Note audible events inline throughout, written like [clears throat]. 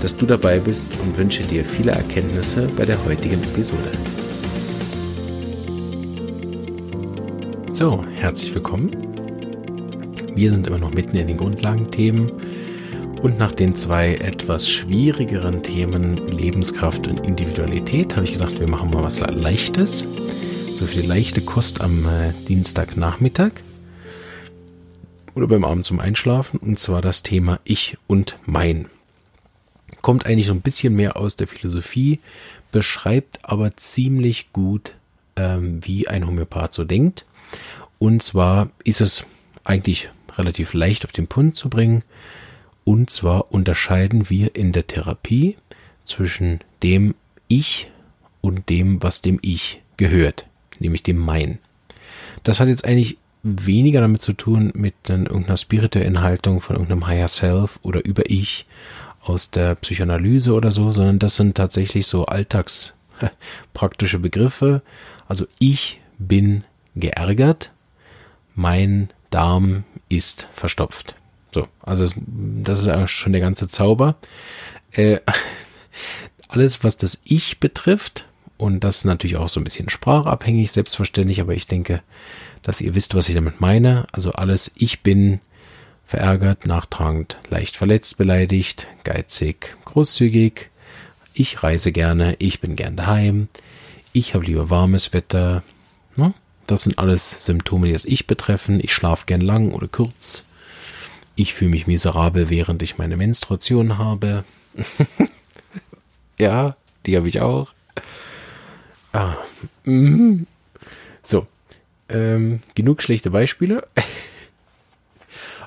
dass du dabei bist und wünsche dir viele Erkenntnisse bei der heutigen Episode. So, herzlich willkommen. Wir sind immer noch mitten in den Grundlagenthemen und nach den zwei etwas schwierigeren Themen Lebenskraft und Individualität habe ich gedacht, wir machen mal was Leichtes. So viel leichte Kost am äh, Dienstagnachmittag oder beim Abend zum Einschlafen und zwar das Thema Ich und Mein kommt eigentlich so ein bisschen mehr aus der Philosophie, beschreibt aber ziemlich gut, ähm, wie ein Homöopath so denkt. Und zwar ist es eigentlich relativ leicht auf den Punkt zu bringen. Und zwar unterscheiden wir in der Therapie zwischen dem Ich und dem, was dem Ich gehört, nämlich dem Mein. Das hat jetzt eigentlich weniger damit zu tun mit irgendeiner spirituellen Haltung von irgendeinem Higher Self oder über Ich aus der Psychoanalyse oder so, sondern das sind tatsächlich so alltagspraktische [laughs] Begriffe. Also ich bin geärgert, mein Darm ist verstopft. So, also das ist schon der ganze Zauber. Äh, [laughs] alles, was das Ich betrifft, und das ist natürlich auch so ein bisschen sprachabhängig, selbstverständlich, aber ich denke, dass ihr wisst, was ich damit meine. Also alles, ich bin verärgert, nachtragend, leicht verletzt, beleidigt, geizig, großzügig, ich reise gerne, ich bin gern daheim, ich habe lieber warmes Wetter. Das sind alles Symptome, die das Ich betreffen. Ich schlafe gern lang oder kurz. Ich fühle mich miserabel, während ich meine Menstruation habe. [laughs] ja, die habe ich auch. Ah, mm. So, ähm, genug schlechte Beispiele. [laughs]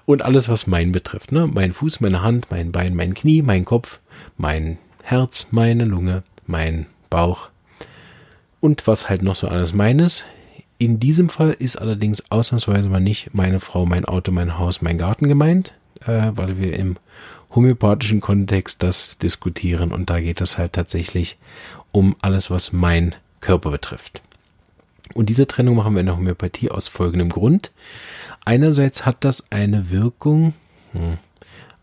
und alles, was mein betrifft. Ne? Mein Fuß, meine Hand, mein Bein, mein Knie, mein Kopf, mein Herz, meine Lunge, mein Bauch und was halt noch so alles meines. In diesem Fall ist allerdings ausnahmsweise mal nicht meine Frau, mein Auto, mein Haus, mein Garten gemeint, äh, weil wir im homöopathischen Kontext das diskutieren und da geht es halt tatsächlich um alles, was mein Körper betrifft. Und diese Trennung machen wir in der Homöopathie aus folgendem Grund. Einerseits hat das eine Wirkung, hm,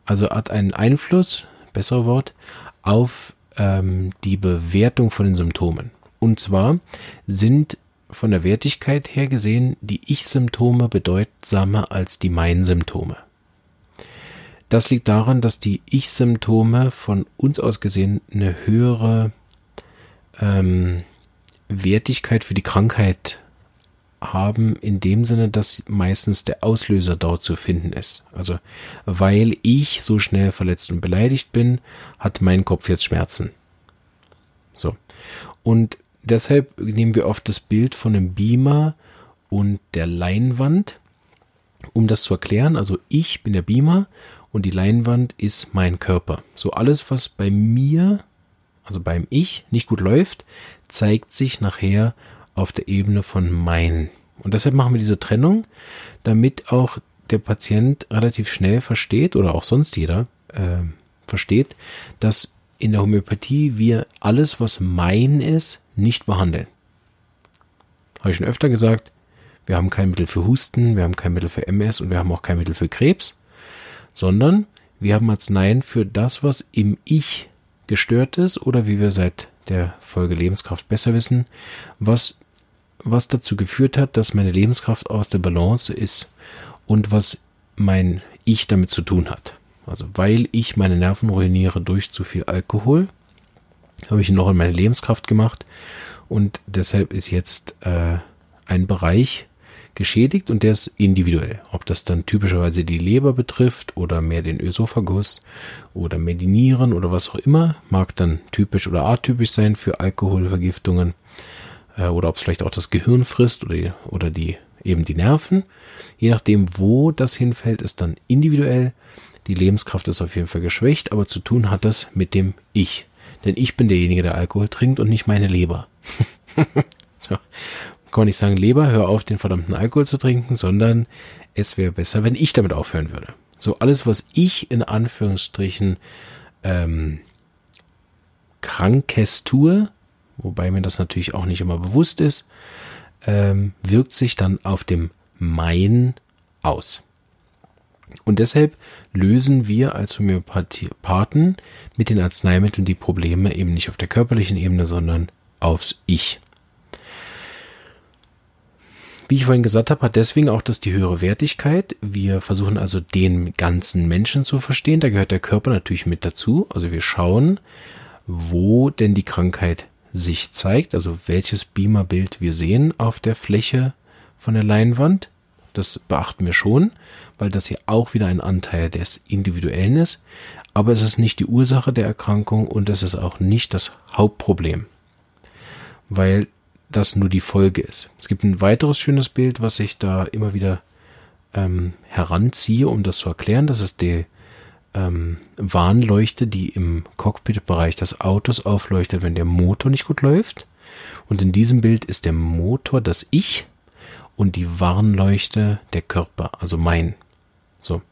also hat einen Einfluss, besser Wort, auf ähm, die Bewertung von den Symptomen. Und zwar sind von der Wertigkeit her gesehen die Ich-Symptome bedeutsamer als die Mein-Symptome. Das liegt daran, dass die Ich-Symptome von uns aus gesehen eine höhere ähm, Wertigkeit für die Krankheit haben, in dem Sinne, dass meistens der Auslöser dort zu finden ist. Also, weil ich so schnell verletzt und beleidigt bin, hat mein Kopf jetzt Schmerzen. So. Und deshalb nehmen wir oft das Bild von einem Beamer und der Leinwand, um das zu erklären. Also, ich bin der Beamer und die Leinwand ist mein Körper. So alles, was bei mir, also beim Ich, nicht gut läuft, zeigt sich nachher auf der Ebene von mein. Und deshalb machen wir diese Trennung, damit auch der Patient relativ schnell versteht oder auch sonst jeder äh, versteht, dass in der Homöopathie wir alles, was mein ist, nicht behandeln. Habe ich schon öfter gesagt, wir haben kein Mittel für Husten, wir haben kein Mittel für MS und wir haben auch kein Mittel für Krebs, sondern wir haben Arzneien für das, was im Ich gestört ist oder wie wir seit der Folge Lebenskraft besser wissen, was, was dazu geführt hat, dass meine Lebenskraft aus der Balance ist und was mein Ich damit zu tun hat. Also weil ich meine Nerven ruiniere durch zu viel Alkohol, habe ich noch in meine Lebenskraft gemacht und deshalb ist jetzt äh, ein Bereich geschädigt und der ist individuell. Ob das dann typischerweise die Leber betrifft oder mehr den Ösophagus oder mehr die Nieren oder was auch immer, mag dann typisch oder atypisch sein für Alkoholvergiftungen äh, oder ob es vielleicht auch das Gehirn frisst oder oder die eben die Nerven. Je nachdem, wo das hinfällt, ist dann individuell. Die Lebenskraft ist auf jeden Fall geschwächt, aber zu tun hat das mit dem Ich. Denn ich bin derjenige, der Alkohol trinkt und nicht meine Leber. [laughs] so. Kann man nicht sagen, Leber, hör auf, den verdammten Alkohol zu trinken, sondern es wäre besser, wenn ich damit aufhören würde. So alles, was ich in Anführungsstrichen ähm, Krankes tue, wobei mir das natürlich auch nicht immer bewusst ist, ähm, wirkt sich dann auf dem Mein aus. Und deshalb lösen wir als Homöopathen mit den Arzneimitteln die Probleme eben nicht auf der körperlichen Ebene, sondern aufs Ich. Wie ich vorhin gesagt habe, hat deswegen auch das die höhere Wertigkeit. Wir versuchen also den ganzen Menschen zu verstehen. Da gehört der Körper natürlich mit dazu. Also wir schauen, wo denn die Krankheit sich zeigt, also welches Beamerbild wir sehen auf der Fläche von der Leinwand. Das beachten wir schon, weil das hier auch wieder ein Anteil des Individuellen ist. Aber es ist nicht die Ursache der Erkrankung und es ist auch nicht das Hauptproblem. Weil das nur die Folge ist. Es gibt ein weiteres schönes Bild, was ich da immer wieder ähm, heranziehe, um das zu erklären. Das ist die ähm, Warnleuchte, die im Cockpit-Bereich des Autos aufleuchtet, wenn der Motor nicht gut läuft. Und in diesem Bild ist der Motor das Ich und die Warnleuchte der Körper, also mein. So.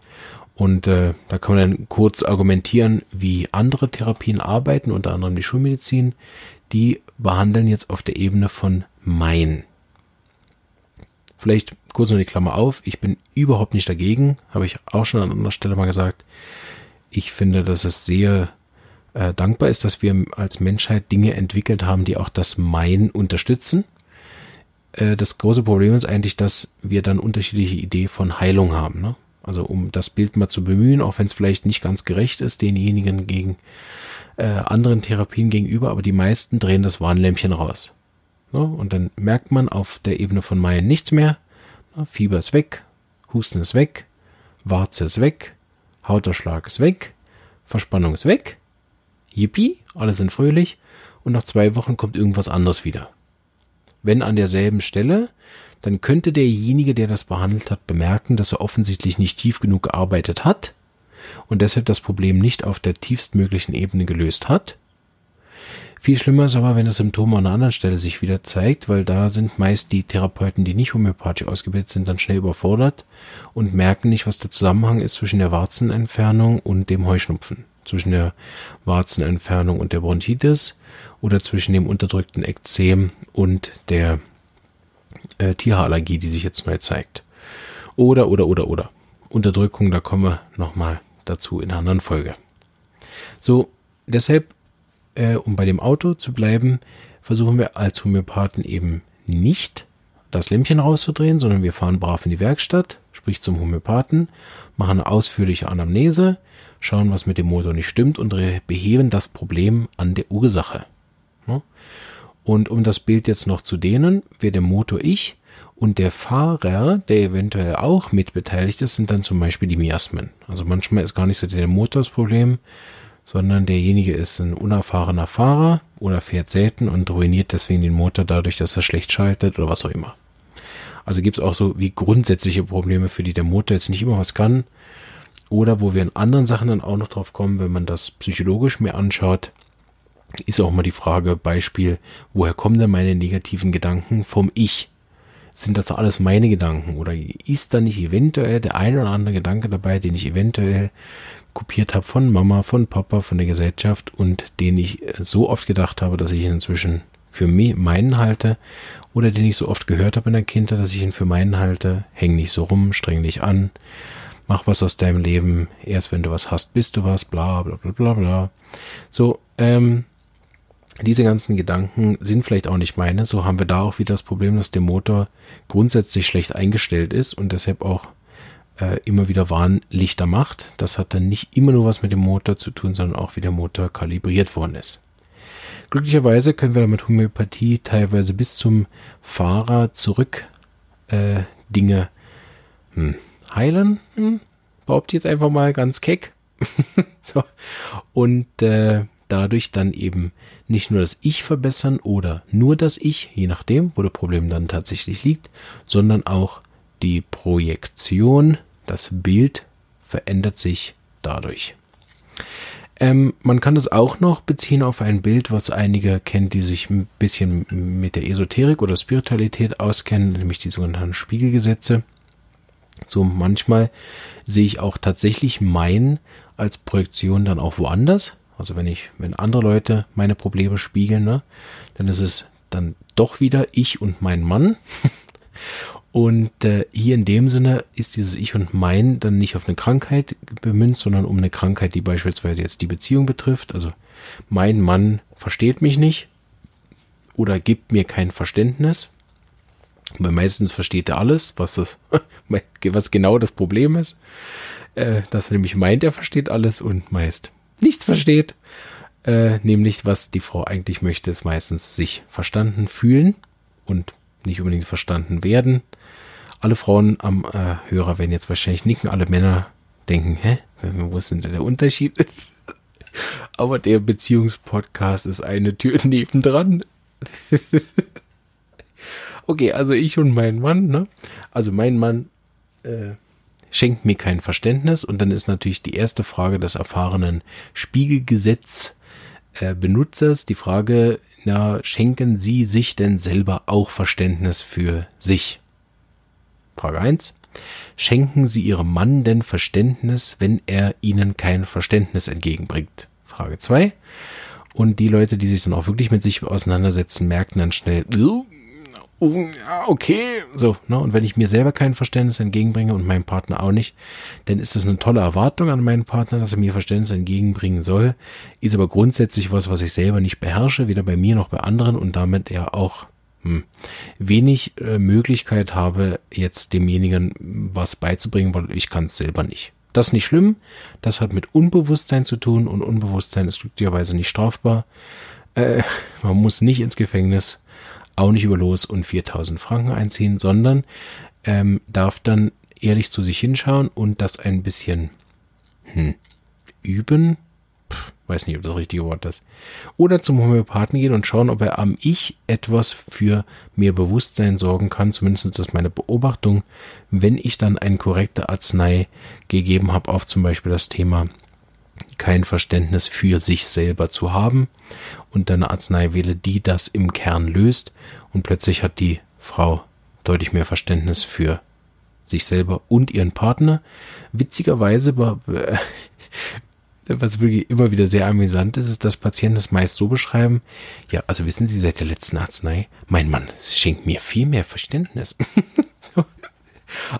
Und äh, da kann man dann kurz argumentieren, wie andere Therapien arbeiten, unter anderem die Schulmedizin die behandeln jetzt auf der Ebene von mein. Vielleicht kurz noch die Klammer auf. Ich bin überhaupt nicht dagegen, habe ich auch schon an anderer Stelle mal gesagt. Ich finde, dass es sehr äh, dankbar ist, dass wir als Menschheit Dinge entwickelt haben, die auch das Mein unterstützen. Äh, das große Problem ist eigentlich, dass wir dann unterschiedliche Ideen von Heilung haben. Ne? Also um das Bild mal zu bemühen, auch wenn es vielleicht nicht ganz gerecht ist, denjenigen gegen äh, anderen Therapien gegenüber, aber die meisten drehen das Warnlämpchen raus. So, und dann merkt man auf der Ebene von Mayen nichts mehr. Fieber ist weg, Husten ist weg, Warze ist weg, Hauterschlag ist weg, Verspannung ist weg. Yippie, alle sind fröhlich und nach zwei Wochen kommt irgendwas anderes wieder. Wenn an derselben Stelle, dann könnte derjenige, der das behandelt hat, bemerken, dass er offensichtlich nicht tief genug gearbeitet hat und deshalb das Problem nicht auf der tiefstmöglichen Ebene gelöst hat. Viel schlimmer ist aber, wenn das Symptom an einer anderen Stelle sich wieder zeigt, weil da sind meist die Therapeuten, die nicht homöopathisch ausgebildet sind, dann schnell überfordert und merken nicht, was der Zusammenhang ist zwischen der Warzenentfernung und dem Heuschnupfen, zwischen der Warzenentfernung und der Bronchitis oder zwischen dem unterdrückten Ekzem und der äh, Tierhaarallergie, die sich jetzt neu zeigt. Oder, oder, oder, oder. Unterdrückung, da kommen wir nochmal dazu in einer anderen Folge. So, deshalb, äh, um bei dem Auto zu bleiben, versuchen wir als Homöopathen eben nicht das Lämpchen rauszudrehen, sondern wir fahren brav in die Werkstatt, sprich zum Homöopathen, machen eine ausführliche Anamnese, schauen, was mit dem Motor nicht stimmt und beheben das Problem an der Ursache. Und um das Bild jetzt noch zu dehnen, wäre der Motor ich und der Fahrer, der eventuell auch mitbeteiligt ist, sind dann zum Beispiel die Miasmen. Also manchmal ist gar nicht so der Motor das Problem, sondern derjenige ist ein unerfahrener Fahrer oder fährt selten und ruiniert deswegen den Motor dadurch, dass er schlecht schaltet oder was auch immer. Also gibt es auch so wie grundsätzliche Probleme, für die der Motor jetzt nicht immer was kann. Oder wo wir in anderen Sachen dann auch noch drauf kommen, wenn man das psychologisch mehr anschaut, ist auch mal die Frage, Beispiel, woher kommen denn meine negativen Gedanken vom Ich? Sind das alles meine Gedanken? Oder ist da nicht eventuell der ein oder andere Gedanke dabei, den ich eventuell kopiert habe von Mama, von Papa, von der Gesellschaft und den ich so oft gedacht habe, dass ich ihn inzwischen für mich, meinen halte? Oder den ich so oft gehört habe in der Kindheit, dass ich ihn für meinen halte, häng nicht so rum, streng dich an, mach was aus deinem Leben, erst wenn du was hast, bist du was, bla bla bla bla bla. So, ähm, diese ganzen Gedanken sind vielleicht auch nicht meine. So haben wir da auch wieder das Problem, dass der Motor grundsätzlich schlecht eingestellt ist und deshalb auch äh, immer wieder Warnlichter macht. Das hat dann nicht immer nur was mit dem Motor zu tun, sondern auch wie der Motor kalibriert worden ist. Glücklicherweise können wir mit Homöopathie teilweise bis zum Fahrer zurück äh, Dinge hm, heilen. Hm, behaupte jetzt einfach mal ganz keck. [laughs] so. Und äh, dadurch dann eben nicht nur das Ich verbessern oder nur das Ich, je nachdem, wo das Problem dann tatsächlich liegt, sondern auch die Projektion, das Bild verändert sich dadurch. Ähm, man kann das auch noch beziehen auf ein Bild, was einige kennt, die sich ein bisschen mit der Esoterik oder Spiritualität auskennen, nämlich die sogenannten Spiegelgesetze. So manchmal sehe ich auch tatsächlich mein als Projektion dann auch woanders. Also wenn ich, wenn andere Leute meine Probleme spiegeln, ne, dann ist es dann doch wieder ich und mein Mann. [laughs] Und äh, hier in dem Sinne ist dieses Ich und Mein dann nicht auf eine Krankheit bemünzt, sondern um eine Krankheit, die beispielsweise jetzt die Beziehung betrifft. Also mein Mann versteht mich nicht oder gibt mir kein Verständnis. Weil meistens versteht er alles, was das, [laughs] was genau das Problem ist. Äh, dass er nämlich meint, er versteht alles und meist nichts versteht. Äh, nämlich, was die Frau eigentlich möchte, ist meistens sich verstanden fühlen und nicht unbedingt verstanden werden. Alle Frauen am äh, Hörer werden jetzt wahrscheinlich nicken, alle Männer denken, hä, wo ist denn der Unterschied? [laughs] Aber der Beziehungspodcast ist eine Tür nebendran. [laughs] okay, also ich und mein Mann, ne? Also mein Mann äh, schenkt mir kein Verständnis und dann ist natürlich die erste Frage des erfahrenen Spiegelgesetz äh, die Frage, na, schenken Sie sich denn selber auch Verständnis für sich? Frage 1. Schenken Sie Ihrem Mann denn Verständnis, wenn er Ihnen kein Verständnis entgegenbringt? Frage 2. Und die Leute, die sich dann auch wirklich mit sich auseinandersetzen, merken dann schnell, okay, so, ne? Und wenn ich mir selber kein Verständnis entgegenbringe und meinem Partner auch nicht, dann ist das eine tolle Erwartung an meinen Partner, dass er mir Verständnis entgegenbringen soll, ist aber grundsätzlich was, was ich selber nicht beherrsche, weder bei mir noch bei anderen und damit ja auch hm, wenig äh, Möglichkeit habe, jetzt demjenigen was beizubringen, weil ich kann es selber nicht. Das ist nicht schlimm, das hat mit Unbewusstsein zu tun und Unbewusstsein ist glücklicherweise nicht strafbar. Äh, [laughs] man muss nicht ins Gefängnis auch nicht über Los und 4000 Franken einziehen, sondern ähm, darf dann ehrlich zu sich hinschauen und das ein bisschen hm, üben. Puh, weiß nicht, ob das richtige Wort ist. Oder zum Homöopathen gehen und schauen, ob er am Ich etwas für mehr Bewusstsein sorgen kann. Zumindest ist das meine Beobachtung, wenn ich dann eine korrekte Arznei gegeben habe auf zum Beispiel das Thema kein Verständnis für sich selber zu haben und dann eine Arznei wähle, die das im Kern löst und plötzlich hat die Frau deutlich mehr Verständnis für sich selber und ihren Partner. Witzigerweise, [laughs] was wirklich immer wieder sehr amüsant ist, ist, dass Patienten es meist so beschreiben, ja, also wissen Sie, seit der letzten Arznei, mein Mann schenkt mir viel mehr Verständnis. [laughs]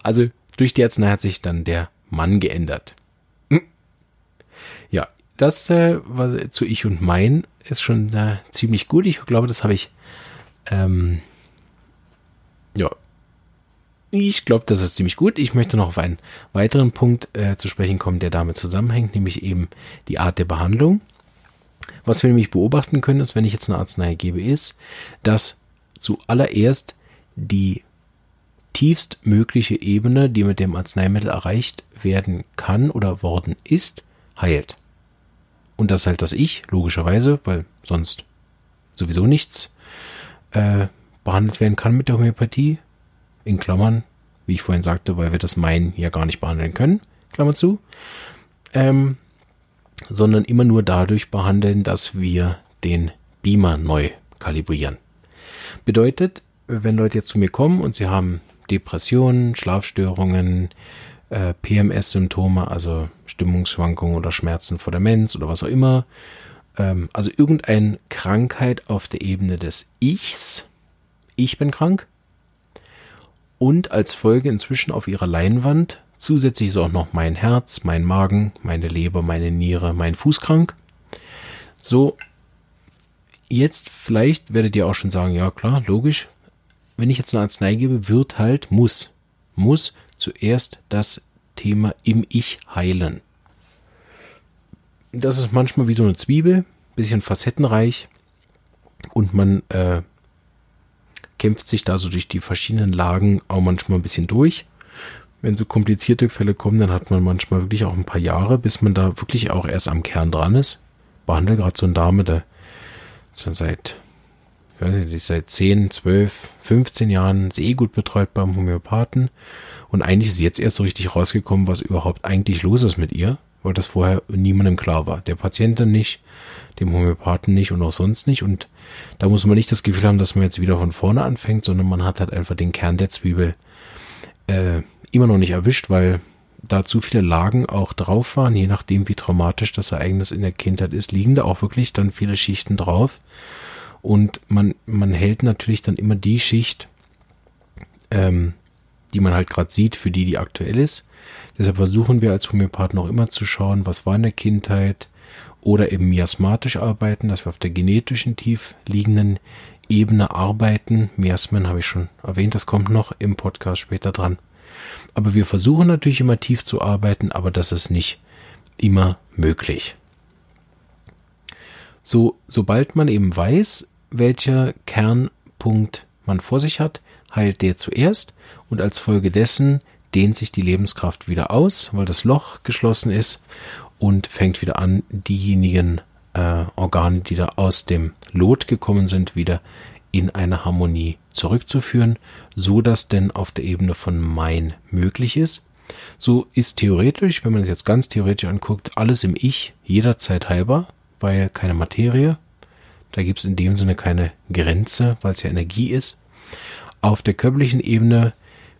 Also durch die Arznei hat sich dann der Mann geändert. Das äh, was, zu Ich und Mein ist schon äh, ziemlich gut. Ich glaube, das habe ich. Ähm, ja. Ich glaube, das ist ziemlich gut. Ich möchte noch auf einen weiteren Punkt äh, zu sprechen kommen, der damit zusammenhängt, nämlich eben die Art der Behandlung. Was wir nämlich beobachten können, ist, wenn ich jetzt eine Arznei gebe, ist, dass zuallererst die tiefstmögliche Ebene, die mit dem Arzneimittel erreicht werden kann oder worden ist, heilt. Und das halt das Ich, logischerweise, weil sonst sowieso nichts äh, behandelt werden kann mit der Homöopathie. In Klammern, wie ich vorhin sagte, weil wir das Mein ja gar nicht behandeln können, Klammer zu. Ähm, sondern immer nur dadurch behandeln, dass wir den Beamer neu kalibrieren. Bedeutet, wenn Leute jetzt zu mir kommen und sie haben Depressionen, Schlafstörungen, äh, PMS-Symptome, also Stimmungsschwankungen oder Schmerzen vor der Demenz oder was auch immer. Ähm, also irgendeine Krankheit auf der Ebene des Ichs. Ich bin krank. Und als Folge inzwischen auf ihrer Leinwand zusätzlich ist auch noch mein Herz, mein Magen, meine Leber, meine Niere, mein Fuß krank. So, jetzt vielleicht werdet ihr auch schon sagen, ja klar, logisch. Wenn ich jetzt eine Arznei gebe, wird halt, muss, muss zuerst das Thema im Ich heilen. Das ist manchmal wie so eine Zwiebel, bisschen facettenreich und man äh, kämpft sich da so durch die verschiedenen Lagen auch manchmal ein bisschen durch. Wenn so komplizierte Fälle kommen, dann hat man manchmal wirklich auch ein paar Jahre, bis man da wirklich auch erst am Kern dran ist. Behandle gerade so eine Dame, der so seit ich weiß nicht, die seit 10, 12, 15 Jahren sehr gut betreut beim Homöopathen. Und eigentlich ist jetzt erst so richtig rausgekommen, was überhaupt eigentlich los ist mit ihr. weil das vorher niemandem klar war. Der Patientin nicht, dem Homöopathen nicht und auch sonst nicht. Und da muss man nicht das Gefühl haben, dass man jetzt wieder von vorne anfängt, sondern man hat halt einfach den Kern der Zwiebel äh, immer noch nicht erwischt, weil da zu viele Lagen auch drauf waren, je nachdem wie traumatisch das Ereignis in der Kindheit ist, liegen da auch wirklich dann viele Schichten drauf. Und man, man hält natürlich dann immer die Schicht, ähm, die man halt gerade sieht, für die, die aktuell ist. Deshalb versuchen wir als Homöopathen auch immer zu schauen, was war in der Kindheit oder eben miasmatisch arbeiten, dass wir auf der genetischen tief liegenden Ebene arbeiten. Miasmen habe ich schon erwähnt, das kommt noch im Podcast später dran. Aber wir versuchen natürlich immer tief zu arbeiten, aber das ist nicht immer möglich. So, sobald man eben weiß, welcher Kernpunkt man vor sich hat, heilt der zuerst und als Folge dessen dehnt sich die Lebenskraft wieder aus, weil das Loch geschlossen ist und fängt wieder an, diejenigen äh, Organe, die da aus dem Lot gekommen sind, wieder in eine Harmonie zurückzuführen, so dass denn auf der Ebene von Mein möglich ist. So ist theoretisch, wenn man es jetzt ganz theoretisch anguckt, alles im Ich jederzeit heilbar, weil keine Materie. Da gibt es in dem Sinne keine Grenze, weil es ja Energie ist. Auf der körperlichen Ebene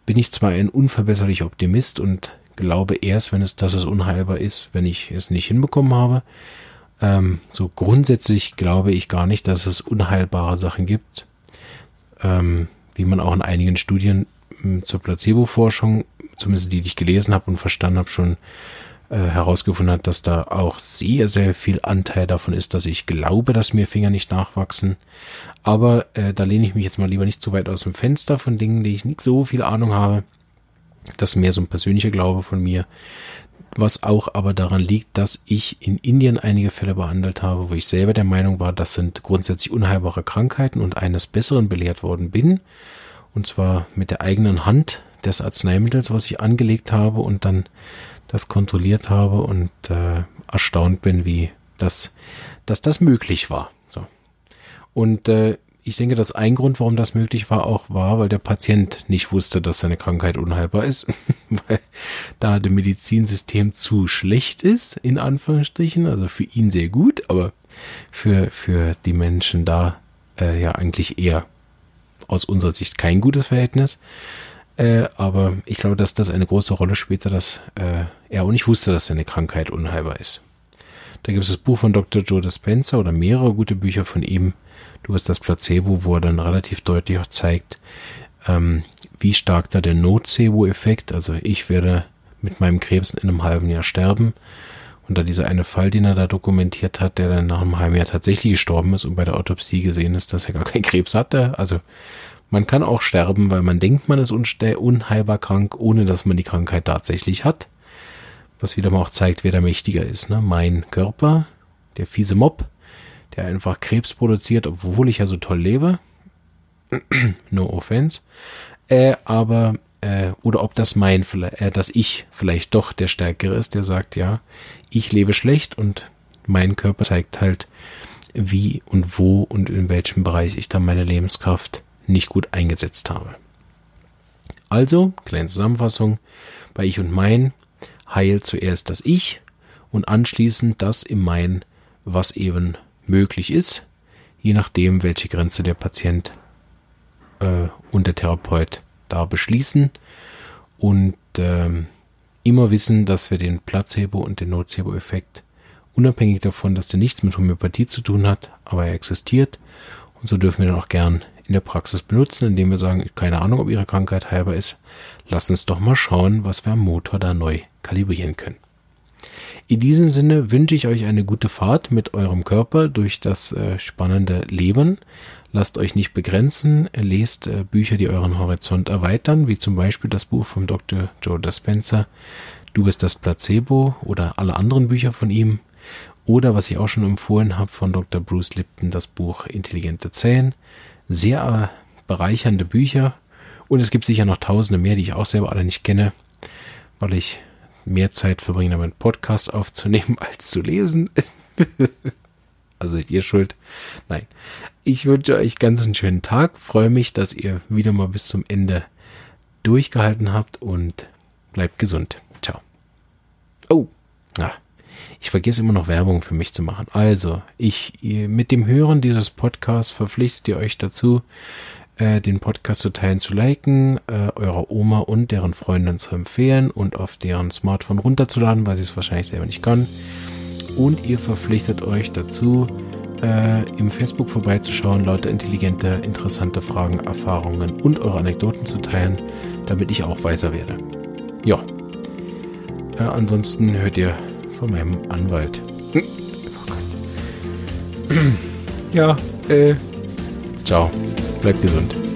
bin ich zwar ein unverbesserlicher Optimist und glaube erst, wenn es, dass es unheilbar ist, wenn ich es nicht hinbekommen habe. Ähm, so grundsätzlich glaube ich gar nicht, dass es unheilbare Sachen gibt. Ähm, wie man auch in einigen Studien hm, zur Placebo-Forschung, zumindest die, die ich gelesen habe und verstanden habe, schon äh, herausgefunden hat, dass da auch sehr, sehr viel Anteil davon ist, dass ich glaube, dass mir Finger nicht nachwachsen. Aber äh, da lehne ich mich jetzt mal lieber nicht zu weit aus dem Fenster von Dingen, die ich nicht so viel Ahnung habe. Das ist mehr so ein persönlicher Glaube von mir. Was auch aber daran liegt, dass ich in Indien einige Fälle behandelt habe, wo ich selber der Meinung war, das sind grundsätzlich unheilbare Krankheiten und eines Besseren belehrt worden bin. Und zwar mit der eigenen Hand des Arzneimittels, was ich angelegt habe und dann das kontrolliert habe und äh, erstaunt bin, wie das, dass das möglich war. So. Und äh, ich denke, dass ein Grund, warum das möglich war, auch war, weil der Patient nicht wusste, dass seine Krankheit unheilbar ist, [laughs] weil da das Medizinsystem zu schlecht ist, in Anführungsstrichen, also für ihn sehr gut, aber für, für die Menschen da äh, ja eigentlich eher aus unserer Sicht kein gutes Verhältnis. Äh, aber ich glaube, dass das eine große Rolle spielte, dass äh, er auch nicht wusste, dass seine Krankheit unheilbar ist. Da gibt es das Buch von Dr. Joe Dispenza oder mehrere gute Bücher von ihm, Du bist das Placebo, wo er dann relativ deutlich auch zeigt, ähm, wie stark da der Nocebo-Effekt, also ich werde mit meinem Krebs in einem halben Jahr sterben. Und da dieser eine Fall, den er da dokumentiert hat, der dann nach einem halben Jahr tatsächlich gestorben ist und bei der Autopsie gesehen ist, dass er gar keinen Krebs hatte. Also man kann auch sterben, weil man denkt, man ist unheilbar krank, ohne dass man die Krankheit tatsächlich hat. Was wieder mal auch zeigt, wer da mächtiger ist. Ne? Mein Körper, der fiese Mob, der einfach Krebs produziert, obwohl ich ja so toll lebe. [clears throat] no offense. Äh, aber, äh, oder ob das mein, äh, dass ich vielleicht doch der Stärkere ist, der sagt, ja, ich lebe schlecht und mein Körper zeigt halt, wie und wo und in welchem Bereich ich dann meine Lebenskraft nicht gut eingesetzt habe. Also, kleine Zusammenfassung, bei Ich und Mein heilt zuerst das Ich und anschließend das im Mein, was eben möglich ist, je nachdem, welche Grenze der Patient äh, und der Therapeut da beschließen und ähm, immer wissen, dass wir den Placebo- und den Nocebo-Effekt unabhängig davon, dass der nichts mit Homöopathie zu tun hat, aber er existiert und so dürfen wir dann auch gern in der Praxis benutzen, indem wir sagen, keine Ahnung, ob Ihre Krankheit heilbar ist. Lass uns doch mal schauen, was wir am Motor da neu kalibrieren können. In diesem Sinne wünsche ich euch eine gute Fahrt mit eurem Körper durch das äh, spannende Leben. Lasst euch nicht begrenzen, lest äh, Bücher, die euren Horizont erweitern, wie zum Beispiel das Buch vom Dr. Joe Dispenza, Du bist das Placebo oder alle anderen Bücher von ihm. Oder was ich auch schon empfohlen habe von Dr. Bruce Lipton, das Buch Intelligente Zellen. Sehr äh, bereichernde Bücher. Und es gibt sicher noch tausende mehr, die ich auch selber alle nicht kenne, weil ich mehr Zeit verbringen, damit Podcast aufzunehmen, [laughs] als zu lesen. [laughs] also seid ihr schuld. Nein. Ich wünsche euch ganz einen schönen Tag. Freue mich, dass ihr wieder mal bis zum Ende durchgehalten habt und bleibt gesund. Ciao. Oh, ah, ich vergesse immer noch Werbung für mich zu machen. Also, ich, mit dem Hören dieses Podcasts verpflichtet ihr euch dazu, äh, den Podcast zu teilen, zu liken, äh, eurer Oma und deren Freundin zu empfehlen und auf deren Smartphone runterzuladen, weil sie es wahrscheinlich selber nicht kann. Und ihr verpflichtet euch dazu, äh, im Facebook vorbeizuschauen, lauter intelligente, interessante Fragen, Erfahrungen und eure Anekdoten zu teilen, damit ich auch weiser werde. Ja. Äh, ansonsten hört ihr von meinem Anwalt. Hm. Oh Gott. Ja, äh. Ciao. Bleibt gesund.